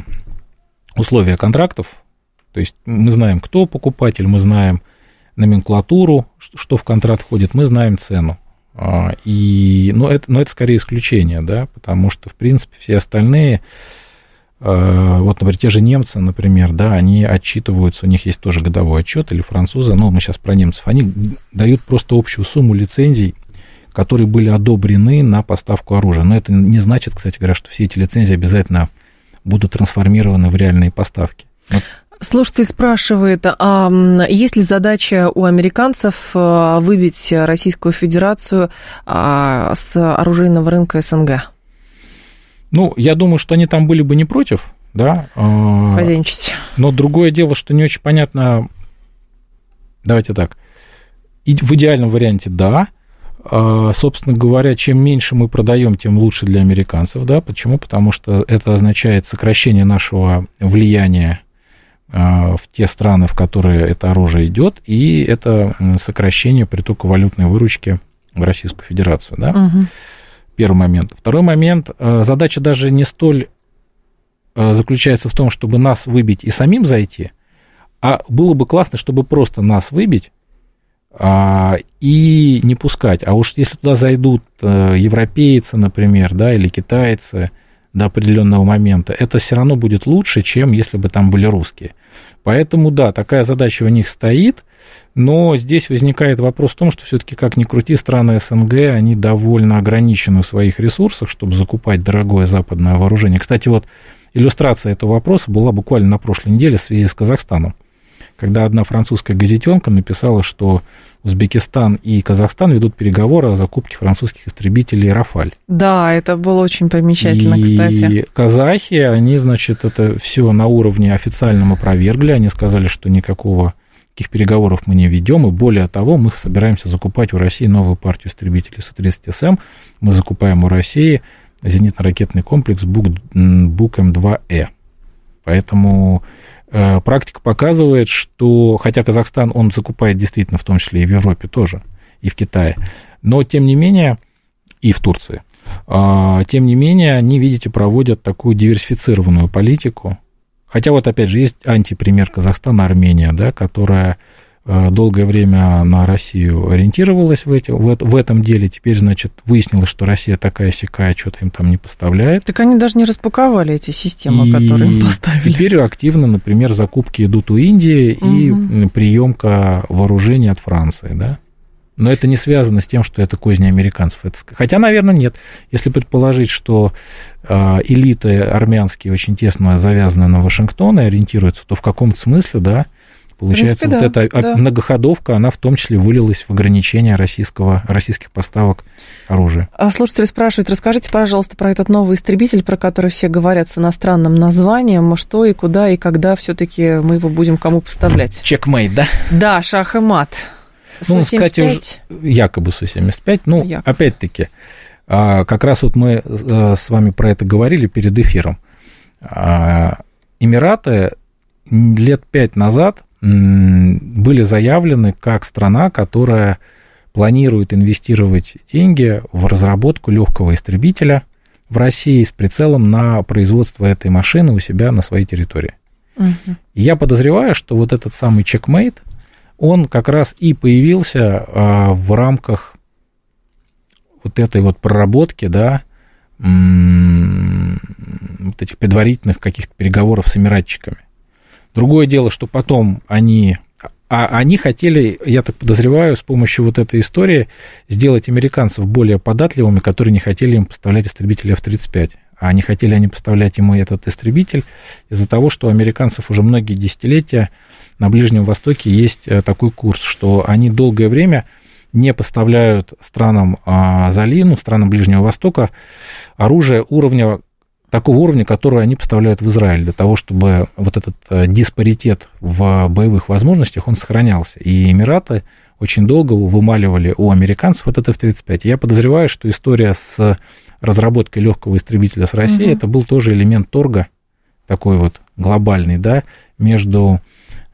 условия контрактов. То есть мы знаем, кто покупатель, мы знаем номенклатуру, что в контракт входит, мы знаем цену. А, и, но, это, но это скорее исключение, да, потому что, в принципе, все остальные, а, вот, например, те же немцы, например, да, они отчитываются, у них есть тоже годовой отчет, или французы, ну, мы сейчас про немцев, они дают просто общую сумму лицензий, которые были одобрены на поставку оружия. Но это не значит, кстати говоря, что все эти лицензии обязательно будут трансформированы в реальные поставки. Вот Слушатель спрашивает, а есть ли задача у американцев э, выбить Российскую Федерацию а, с оружейного рынка СНГ? Ну, я думаю, что они там были бы не против, да. А, Хозяйничать. Но другое дело, что не очень понятно, давайте так, в идеальном варианте да, а, собственно говоря, чем меньше мы продаем, тем лучше для американцев, да, почему? Потому что это означает сокращение нашего влияния а, в те страны, в которые это оружие идет, и это сокращение притока валютной выручки в Российскую Федерацию. Да? Угу. Первый момент. Второй момент. А, задача даже не столь а, заключается в том, чтобы нас выбить и самим зайти, а было бы классно, чтобы просто нас выбить и не пускать. А уж если туда зайдут европейцы, например, да, или китайцы – до определенного момента, это все равно будет лучше, чем если бы там были русские. Поэтому, да, такая задача у них стоит, Но здесь возникает вопрос в том, что все-таки, как ни крути, страны СНГ, они довольно ограничены в своих ресурсах, чтобы закупать дорогое западное вооружение. Кстати, вот иллюстрация этого вопроса была буквально на прошлой неделе в связи с Казахстаном, когда одна французская газетенка написала, что Узбекистан и Казахстан ведут переговоры о закупке французских истребителей «Рафаль». Да, это было очень примечательно, и кстати. И казахи, они, значит, это все на уровне официальном опровергли. Они сказали, что никакого таких переговоров мы не ведем, и более того, мы собираемся закупать у России новую партию истребителей Су-30СМ. Мы закупаем у России зенитно-ракетный комплекс БУК-М2Э. Поэтому практика показывает, что, хотя Казахстан, он закупает действительно в том числе и в Европе тоже, и в Китае, но тем не менее, и в Турции, э, тем не менее, они, видите, проводят такую диверсифицированную политику, Хотя вот опять же есть антипример Казахстана, Армения, да, которая э, долгое время на Россию ориентировалась в, эти, в, в этом деле. Теперь, значит, выяснилось, что Россия такая сякая, что-то им там не поставляет. Так они даже не распаковали эти системы, и которые им поставили. Теперь активно, например, закупки идут у Индии угу. и приемка вооружений от Франции, да. Но это не связано с тем, что это козни американцев. Это... Хотя, наверное, нет. Если предположить, что э, элиты армянские очень тесно завязаны на Вашингтон и ориентируются, то в каком-то смысле, да, получается, принципе, вот да, эта да. многоходовка, она в том числе вылилась в ограничение российского, российских поставок оружия. А слушатели спрашивают, расскажите, пожалуйста, про этот новый истребитель, про который все говорят с иностранным названием, что и куда и когда все-таки мы его будем кому поставлять? Чекмейт, да? Да, шах и мат. Ну, кстати, уже якобы Су-75. Ну, якобы. опять-таки, а, как раз вот мы э, с вами про это говорили перед эфиром. А, Эмираты лет пять назад были заявлены как страна, которая планирует инвестировать деньги в разработку легкого истребителя в России с прицелом на производство этой машины у себя на своей территории. Угу. И я подозреваю, что вот этот самый чекмейт, он как раз и появился а, в рамках вот этой вот проработки, да, вот этих предварительных каких-то переговоров с эмиратчиками. Другое дело, что потом они, а они хотели, я так подозреваю, с помощью вот этой истории сделать американцев более податливыми, которые не хотели им поставлять истребители F-35. А не хотели они поставлять ему этот истребитель из-за того, что у американцев уже многие десятилетия на Ближнем Востоке есть э, такой курс, что они долгое время не поставляют странам а, Залину, странам Ближнего Востока оружие уровня такого уровня, которое они поставляют в Израиль, для того, чтобы вот этот э, диспаритет в боевых возможностях, он сохранялся. И Эмираты очень долго вымаливали у американцев вот этот F-35. Я подозреваю, что история с разработкой легкого истребителя с Россией, угу. это был тоже элемент торга, такой вот глобальный, да, между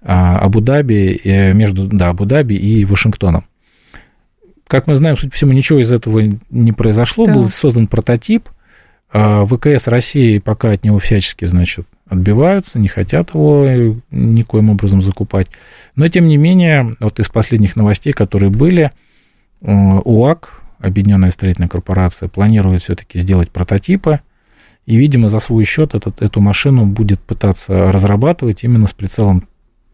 а, Абу-Даби, э, между да, Абу-Даби и Вашингтоном. Как мы знаем, судя по всему, ничего из этого не произошло. Да. Был создан прототип. А, ВКС России пока от него всячески, значит, отбиваются, не хотят его э, никоим образом закупать. Но, тем не менее, вот из последних новостей, которые были, э, УАК, Объединенная строительная корпорация, планирует все-таки сделать прототипы, и, видимо, за свой счет этот, эту машину будет пытаться разрабатывать именно с прицелом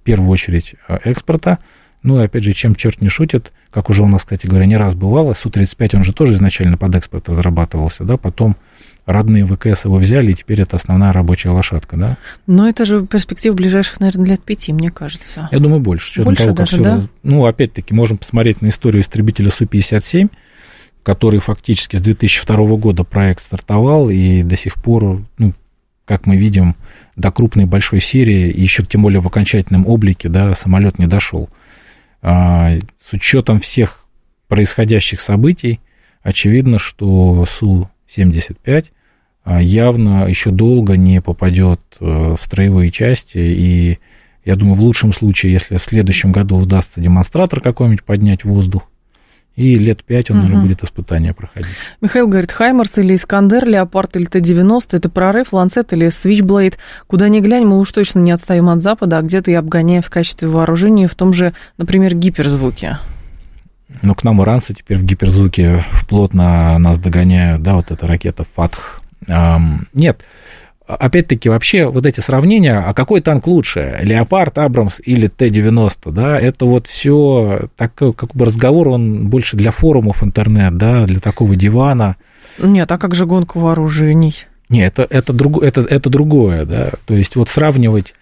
первую очередь э, экспорта. Ну и опять же, чем черт не шутит, как уже у нас, кстати говоря, не раз бывало, Су-35 он же тоже изначально под экспорт разрабатывался, да, потом родные ВКС его взяли, и теперь это основная рабочая лошадка, да? Но это же перспектива ближайших, наверное, лет пяти, мне кажется. Я думаю, больше. Больше того, даже, да? Ну, опять-таки, можем посмотреть на историю истребителя Су-57, который фактически с 2002 года проект стартовал, и до сих пор, ну, как мы видим, до крупной большой серии, еще тем более в окончательном облике, да, самолет не дошел. А, с учетом всех происходящих событий, очевидно, что Су-75 а, явно еще долго не попадет э, в строевые части, и я думаю, в лучшем случае, если в следующем году удастся демонстратор какой-нибудь поднять в воздух, и лет пять он угу. уже будет испытания проходить. Михаил говорит, Хаймерс или Искандер, Леопард или Т-90, это прорыв, Ланцет или Свичблейд. Куда ни глянь, мы уж точно не отстаем от Запада, а где-то и обгоняем в качестве вооружения в том же, например, гиперзвуке. Ну, к нам иранцы теперь в гиперзвуке плотно нас догоняют, да, вот эта ракета «Фатх». Нет, опять-таки, вообще вот эти сравнения, а какой танк лучше, Леопард, Абрамс или Т-90, да, это вот все такой как бы разговор, он больше для форумов интернет, да, для такого дивана. Нет, а как же гонка вооружений? Нет, это, это, друг, это, это другое, да, то есть вот сравнивать,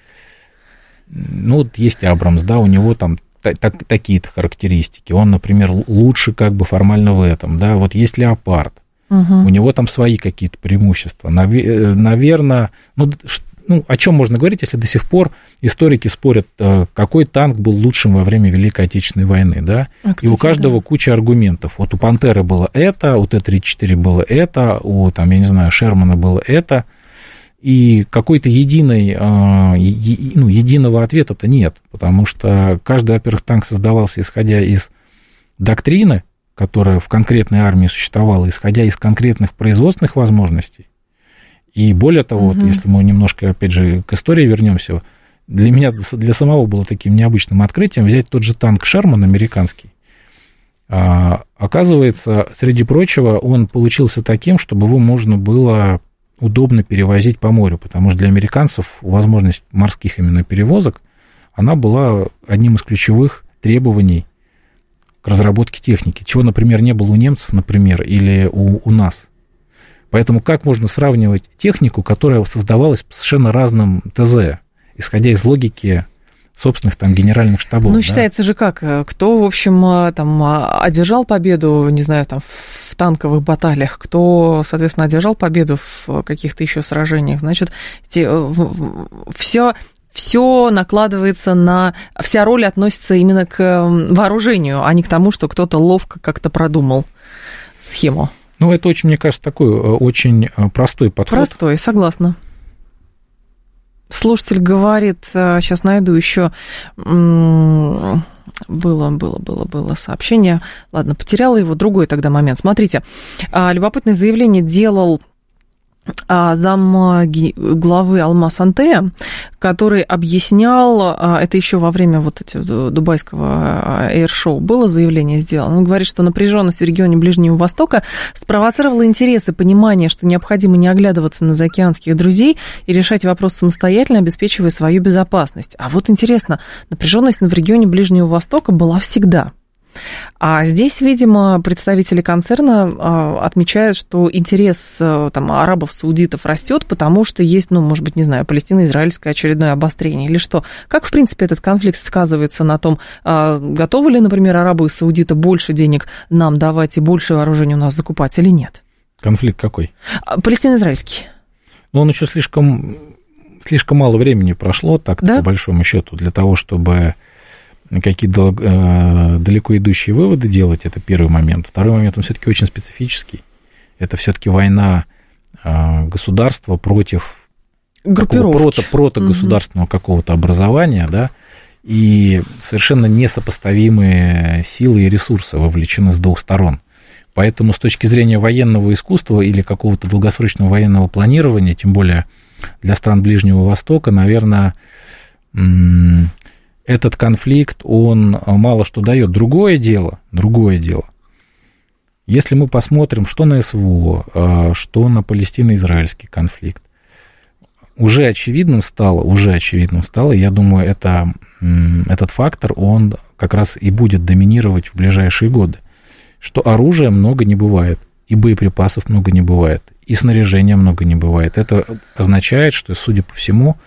ну, вот есть Абрамс, да, у него там так, такие-то характеристики, он, например, лучше как бы формально в этом, да, вот есть Леопард, Угу. У него там свои какие-то преимущества. Э, Наверное, ну, ну, о чем можно говорить, если до сих пор историки спорят, э, какой танк был лучшим во время Великой Отечественной войны, да? А, кстати, и у каждого да. куча аргументов. Вот у Пантеры было это, у Т-34 было это, у, там, я не знаю, Шермана было это. И какой-то единой, э, ну, единого ответа-то нет, потому что каждый, во-первых, танк создавался исходя из доктрины, которая в конкретной армии существовала, исходя из конкретных производственных возможностей. И более того, угу. вот, если мы немножко, опять же, к истории вернемся, для меня, для самого было таким необычным открытием взять тот же танк Шерман американский. А, оказывается, среди прочего, он получился таким, чтобы его можно было удобно перевозить по морю, потому что для американцев возможность морских именно перевозок, она была одним из ключевых требований к разработке техники, чего, например, не было у немцев, например, или у, у нас. Поэтому как можно сравнивать технику, которая создавалась по совершенно разным ТЗ, исходя из логики собственных там генеральных штабов. Ну, да? считается же как, кто, в общем, а, там а, одержал победу, не знаю, там в танковых баталиях, кто, соответственно, одержал победу в каких-то еще сражениях, значит, те, все все накладывается на... Вся роль относится именно к вооружению, а не к тому, что кто-то ловко как-то продумал схему. Ну, это очень, мне кажется, такой э, очень э, простой подход. Простой, согласна. Слушатель говорит, сейчас э, найду еще было, было, было, было сообщение. Ладно, потеряла его. Другой тогда момент. Смотрите, а, любопытное заявление делал зам главы Алмаз Антея, который объяснял, а, это еще во время вот этого дубайского эйр-шоу было заявление сделано, он говорит, что напряженность в регионе Ближнего Востока спровоцировала интересы, понимание, что необходимо не оглядываться на заокеанских друзей и решать вопрос самостоятельно, обеспечивая свою безопасность. А вот интересно, напряженность в регионе Ближнего Востока была всегда – а здесь, видимо, представители концерна а, отмечают, что интерес э, там, арабов, саудитов растет, потому что есть, ну, может быть, не знаю, палестино-израильское очередное обострение или что. Как, в принципе, этот конфликт сказывается на том, а, готовы ли, например, арабы и саудиты больше денег нам давать и больше вооружений у нас закупать или нет? Конфликт какой? А, палестино-израильский. Но он еще слишком, слишком мало времени прошло, так да? по большому счету, для того, чтобы какие-то э, далеко идущие выводы делать, это первый момент. Второй момент, он все-таки очень специфический. Это все-таки война э, государства против прото, протогосударственного угу. какого-то образования, да, и совершенно несопоставимые силы и ресурсы вовлечены с двух сторон. Поэтому с точки зрения военного искусства или какого-то долгосрочного военного планирования, тем более для стран Ближнего Востока, наверное, этот конфликт, он мало что дает. Другое дело, другое дело. Если мы посмотрим, что на СВО, а, что на палестино-израильский конфликт, уже очевидным стало, уже очевидным стало, я думаю, это, этот фактор, он как раз и будет доминировать в ближайшие годы, что оружия много не бывает, и боеприпасов много не бывает, и снаряжения много не бывает. Это означает, что, судя по всему,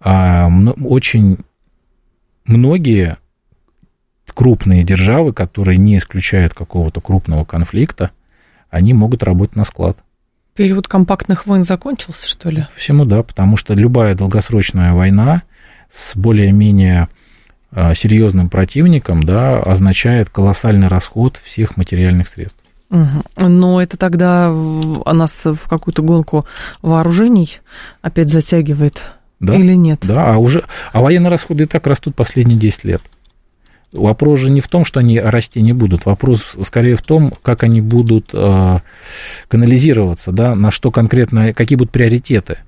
а, очень многие крупные державы, которые не исключают какого-то крупного конфликта, они могут работать на склад. Период компактных войн закончился, что ли? Всему да, потому что любая долгосрочная война с более-менее а, серьезным противником, да, означает колоссальный расход всех материальных средств. Угу. Но это тогда нас в какую-то гонку вооружений опять затягивает да? Или нет? Да, а уже, а военные расходы и так растут последние 10 лет. Вопрос же не в том, что они расти не будут, вопрос скорее в том, как они будут э, канализироваться, да, на что конкретно, какие будут приоритеты.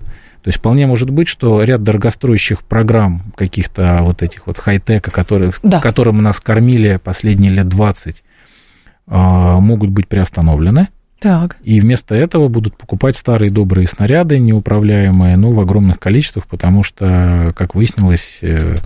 То есть вполне может быть, что ряд дорогостоящих программ каких-то вот этих вот хай-тека, которые, да. которым нас кормили последние лет 20, э, могут быть приостановлены. Так. И вместо этого будут покупать старые добрые снаряды, неуправляемые, ну, в огромных количествах, потому что, как выяснилось, э,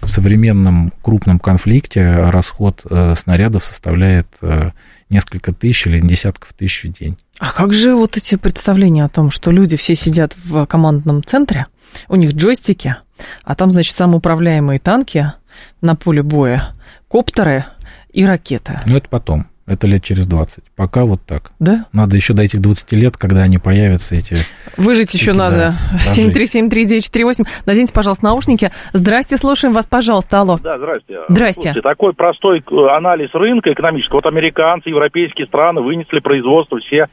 в современном крупном конфликте расход э, снарядов составляет э, несколько тысяч или десятков тысяч в день. А как же вот эти представления о том, что люди все сидят в командном центре, у них джойстики, а там, значит, самоуправляемые танки на поле боя, коптеры и ракеты? Ну, это потом. Это лет через 20. Пока вот так. Да? Надо еще до этих 20 лет, когда они появятся, эти... Выжить еще надо. Да, 7373948. Наденьте, пожалуйста, наушники. Здрасте, слушаем вас, пожалуйста. Алло. Да, здрасте. Здрасте. Слушайте, такой простой э, анализ рынка экономического. Вот американцы, европейские страны вынесли производство все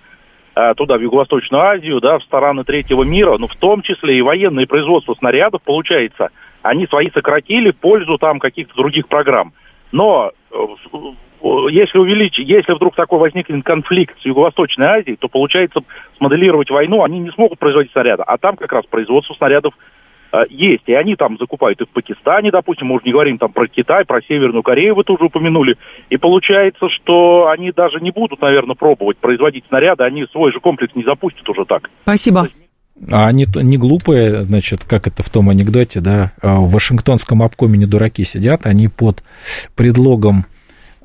э, туда, в Юго-Восточную Азию, да, в страны третьего мира, ну, в том числе и военные производства снарядов, получается, они свои сократили в пользу там каких-то других программ. Но э, если увеличить, если вдруг такой возникнет конфликт с Юго-Восточной Азией, то получается смоделировать войну, они не смогут производить снаряды, а там как раз производство снарядов э, есть, и они там закупают и в Пакистане, допустим, мы уже не говорим там про Китай, про Северную Корею вы тоже упомянули, и получается, что они даже не будут, наверное, пробовать производить снаряды, они свой же комплекс не запустят уже так. Спасибо. А они не глупые, значит, как это в том анекдоте, да, а в Вашингтонском обкоме не дураки сидят, они под предлогом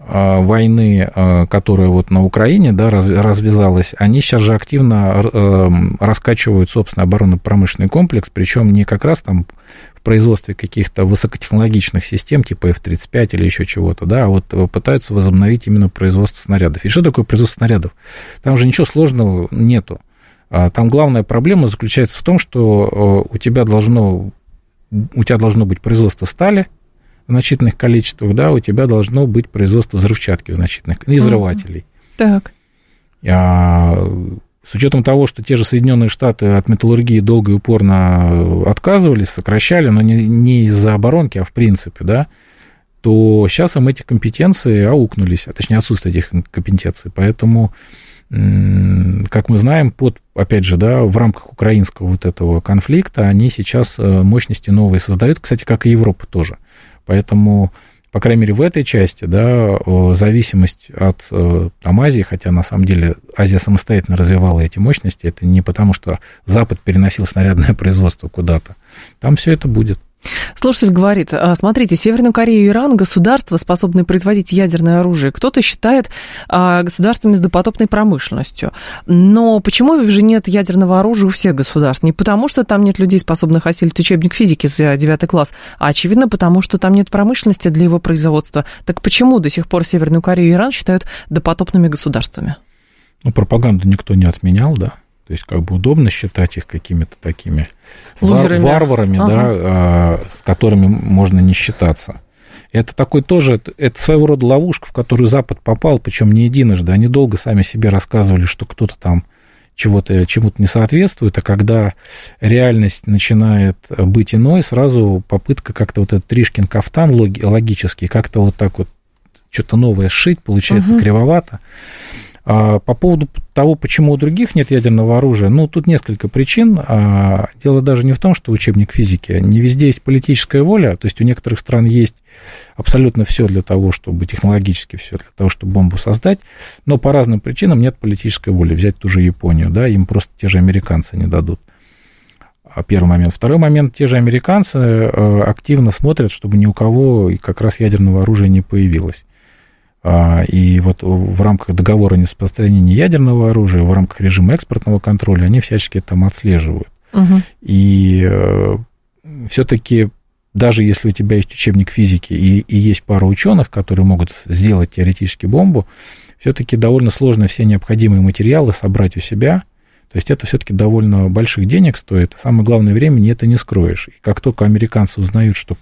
войны, а, которая вот на Украине да, развязалась, они сейчас же активно э, раскачивают, собственно, оборонно-промышленный комплекс, причем не как раз там в производстве каких-то высокотехнологичных систем, типа F-35 или еще чего-то, да, а вот пытаются возобновить именно производство снарядов. И что такое производство снарядов? Там же ничего сложного нету. Там главная проблема заключается в том, что э, у тебя должно, у тебя должно быть производство стали, значительных количествах, да, у тебя должно быть производство взрывчатки в значительных, и взрывателей. Так. А, с учетом того, что те же Соединенные Штаты от металлургии долго и упорно отказывались, сокращали, но не, не из-за оборонки, а в принципе, да, то сейчас им эти компетенции аукнулись, а точнее отсутствие этих компетенций. Поэтому, как мы знаем, под, опять же, да, в рамках украинского вот этого конфликта они сейчас э, мощности новые создают, кстати, как и Европа тоже. Поэтому, по крайней мере, в этой части, да, зависимость от э, там, Азии, хотя на самом деле Азия самостоятельно развивала эти мощности, это не потому, что Запад переносил снарядное производство куда-то. Там все это будет. Слушатель говорит, «А, смотрите, Северную Корею и Иран государства, способные производить ядерное оружие, кто-то считает а, государствами с допотопной промышленностью. Но почему же нет ядерного оружия у всех государств? Не потому, что там нет людей, способных осилить учебник физики за 9 класс, а очевидно потому, что там нет промышленности для его производства. Так почему до сих пор Северную Корею и Иран считают допотопными государствами? Ну, пропаганду никто не отменял, да. То есть как бы удобно считать их какими-то такими Лузерами. варварами, ага. да, а, с которыми можно не считаться. Это такой тоже, это своего рода ловушка, в которую Запад попал, причем не единожды. Они долго сами себе рассказывали, что кто-то там чего-то, чему-то не соответствует, а когда реальность начинает быть иной, сразу попытка как-то вот этот Тришкин кафтан логический, как-то вот так вот что-то новое сшить, получается угу. кривовато. А, по поводу того, почему у других нет ядерного оружия, ну, тут несколько причин. А, дело даже не в том, что учебник физики. Не везде есть политическая воля, то есть у некоторых стран есть абсолютно все для того, чтобы технологически все для того, чтобы бомбу создать, но по разным причинам нет политической воли. Взять ту же Японию, да, им просто те же американцы не дадут. А, первый момент. Второй момент, те же американцы э, активно смотрят, чтобы ни у кого как раз ядерного оружия не появилось. А, и вот в рамках договора о нераспространении ядерного оружия, в рамках режима экспортного контроля, они всячески там отслеживают. Угу. И э, все-таки даже если у тебя есть учебник физики и, и есть пара ученых, которые могут сделать теоретически бомбу, все-таки довольно сложно все необходимые материалы собрать у себя. То есть это все-таки довольно больших денег стоит. Самое главное, времени это не скроешь. И как только американцы узнают, что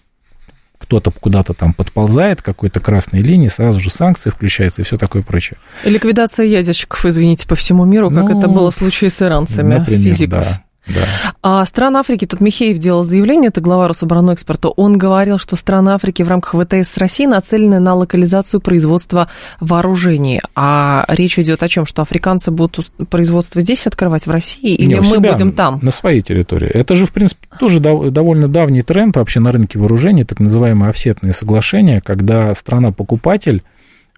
кто-то куда-то там подползает, какой-то красной линии, сразу же санкции включаются и все такое прочее. Ликвидация ядерщиков, извините, по всему миру, как ну, это было в случае с иранцами, например, физиков. Да. Да. А стран Африки, тут Михеев делал заявление, это глава Рособоронэкспорта, он говорил, что страны Африки в рамках ВТС с Россией нацелены на локализацию производства вооружений. А речь идет о чем, что африканцы будут производство здесь открывать, в России, или Не, мы себя, будем там? На своей территории. Это же, в принципе, тоже довольно давний тренд вообще на рынке вооружений, так называемые офсетные соглашения, когда страна-покупатель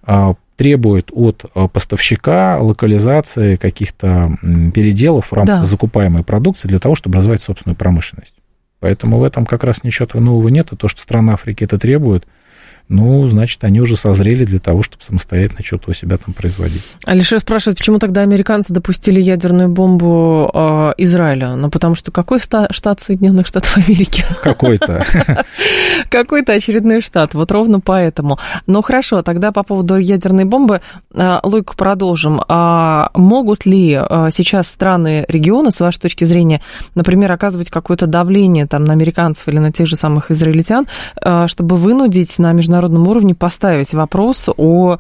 а, требует от поставщика локализации каких-то переделов в рамках да. закупаемой продукции для того, чтобы развивать собственную промышленность. Поэтому в этом как раз ничего нового нет. И то, что страны Африки это требует, ну, значит, они уже созрели для того, чтобы самостоятельно что-то у себя там производить. Алишер спрашивает, почему тогда американцы допустили ядерную бомбу э, Израиля? Ну, потому что какой штат Соединенных Штатов Америки? Какой-то. Какой-то очередной штат, вот ровно поэтому. Ну, хорошо, тогда по поводу ядерной бомбы, э, логику продолжим. А могут ли э, сейчас страны региона, с вашей точки зрения, например, оказывать какое-то давление там на американцев или на тех же самых израильтян, чтобы вынудить на международном международном уровне поставить вопрос о,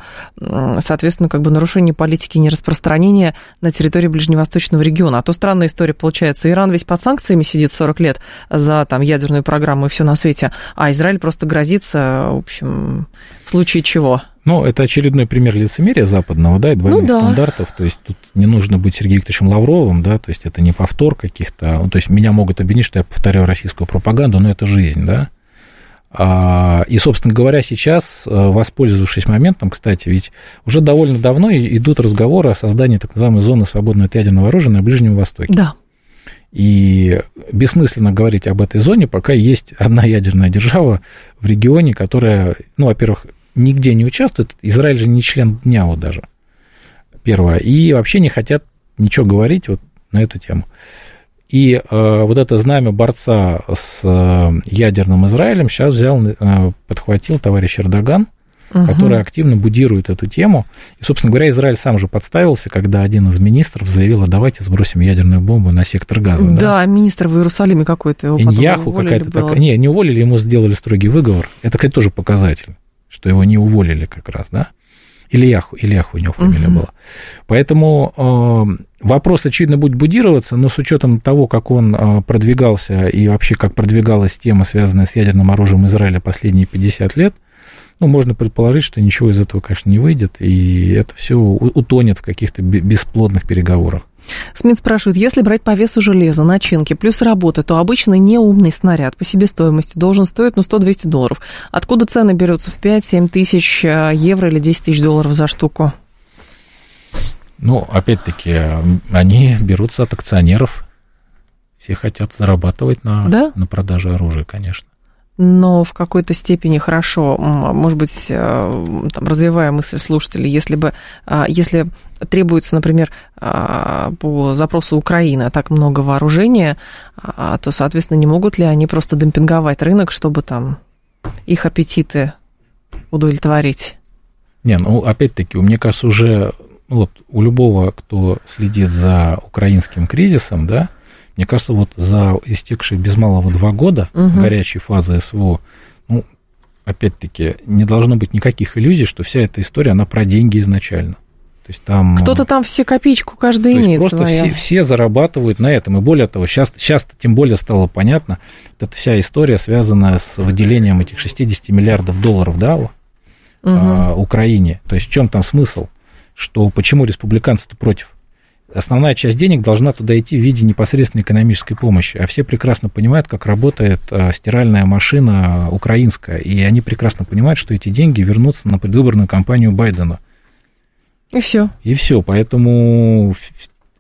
соответственно, как бы нарушении политики нераспространения на территории Ближневосточного региона. А то странная история получается. Иран весь под санкциями сидит 40 лет за там ядерную программу и все на свете, а Израиль просто грозится, в общем, в случае чего. Ну, это очередной пример лицемерия западного, да, и двойных ну, да. стандартов. То есть тут не нужно быть Сергеем Викторовичем Лавровым, да, то есть это не повтор каких-то. Ну, то есть меня могут обвинить, что я повторяю российскую пропаганду, но это жизнь, да. А, и, собственно говоря, сейчас, э, воспользовавшись моментом, кстати, ведь уже довольно давно идут разговоры о создании так называемой зоны свободного от ядерного оружия на Ближнем Востоке. Да. И бессмысленно говорить об этой зоне, пока есть одна ядерная держава в регионе, которая, ну, во-первых, нигде не участвует. Израиль же не член дня вот даже. Первое. И вообще не хотят ничего говорить вот на эту тему. И э, вот это знамя борца с э, ядерным Израилем сейчас взял, э, подхватил товарищ Эрдоган, угу. который активно будирует эту тему. И, собственно говоря, Израиль сам же подставился, когда один из министров заявил, а давайте сбросим ядерную бомбу на сектор газа. Да, да? министр в Иерусалиме какой-то. Его Иньяху какая-то такая. Не, не уволили, ему сделали строгий выговор. Это, кстати, тоже показатель, что его не уволили как раз, да? Ильяху, Ильяху у него фамилия угу. была. Поэтому э, вопрос, очевидно, будет будироваться, но с учетом того, как он э, продвигался и вообще как продвигалась тема, связанная с ядерным оружием Израиля последние 50 лет, ну, можно предположить, что ничего из этого, конечно, не выйдет, и это все утонет в каких-то бесплодных переговорах. Смит спрашивает, если брать по весу железа, начинки плюс работы, то обычно неумный снаряд по себестоимости должен стоить ну, 100-200 долларов. Откуда цены берутся в 5-7 тысяч э, евро или 10 тысяч долларов за штуку? Ну, опять-таки, они берутся от акционеров. Все хотят зарабатывать на, да? на продаже оружия, конечно но в какой-то степени хорошо, может быть, э, там, развивая мысль слушателей, если бы, а, если требуется, например, а, по запросу Украины так много вооружения, а, то, соответственно, не могут ли они просто демпинговать рынок, чтобы там их аппетиты удовлетворить? Не, ну, опять-таки, мне кажется, уже ну, вот, у любого, кто следит за украинским кризисом, да, мне кажется, вот за истекшие без малого два года угу. горячей фазы СВО, ну, опять-таки, не должно быть никаких иллюзий, что вся эта история, она про деньги изначально. То есть там... Кто-то там все копеечку каждый имеет просто своя. Все, все зарабатывают на этом. И более того, сейчас, сейчас тем более стало понятно, вот эта вся история, связанная с выделением этих 60 миллиардов долларов, да, угу. а, Украине. То есть в чем там смысл? Что почему республиканцы-то против? Основная часть денег должна туда идти в виде непосредственной экономической помощи. А все прекрасно понимают, как работает а, стиральная машина украинская. И они прекрасно понимают, что эти деньги вернутся на предвыборную кампанию Байдена. И все. И все. Поэтому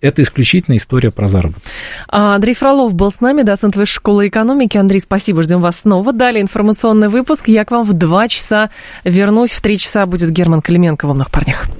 это исключительно история про заработок. А, Андрей Фролов был с нами, доцент Высшей школы экономики. Андрей, спасибо, ждем вас снова. Далее информационный выпуск. Я к вам в два часа вернусь. В три часа будет Герман Клименко в «Умных парнях».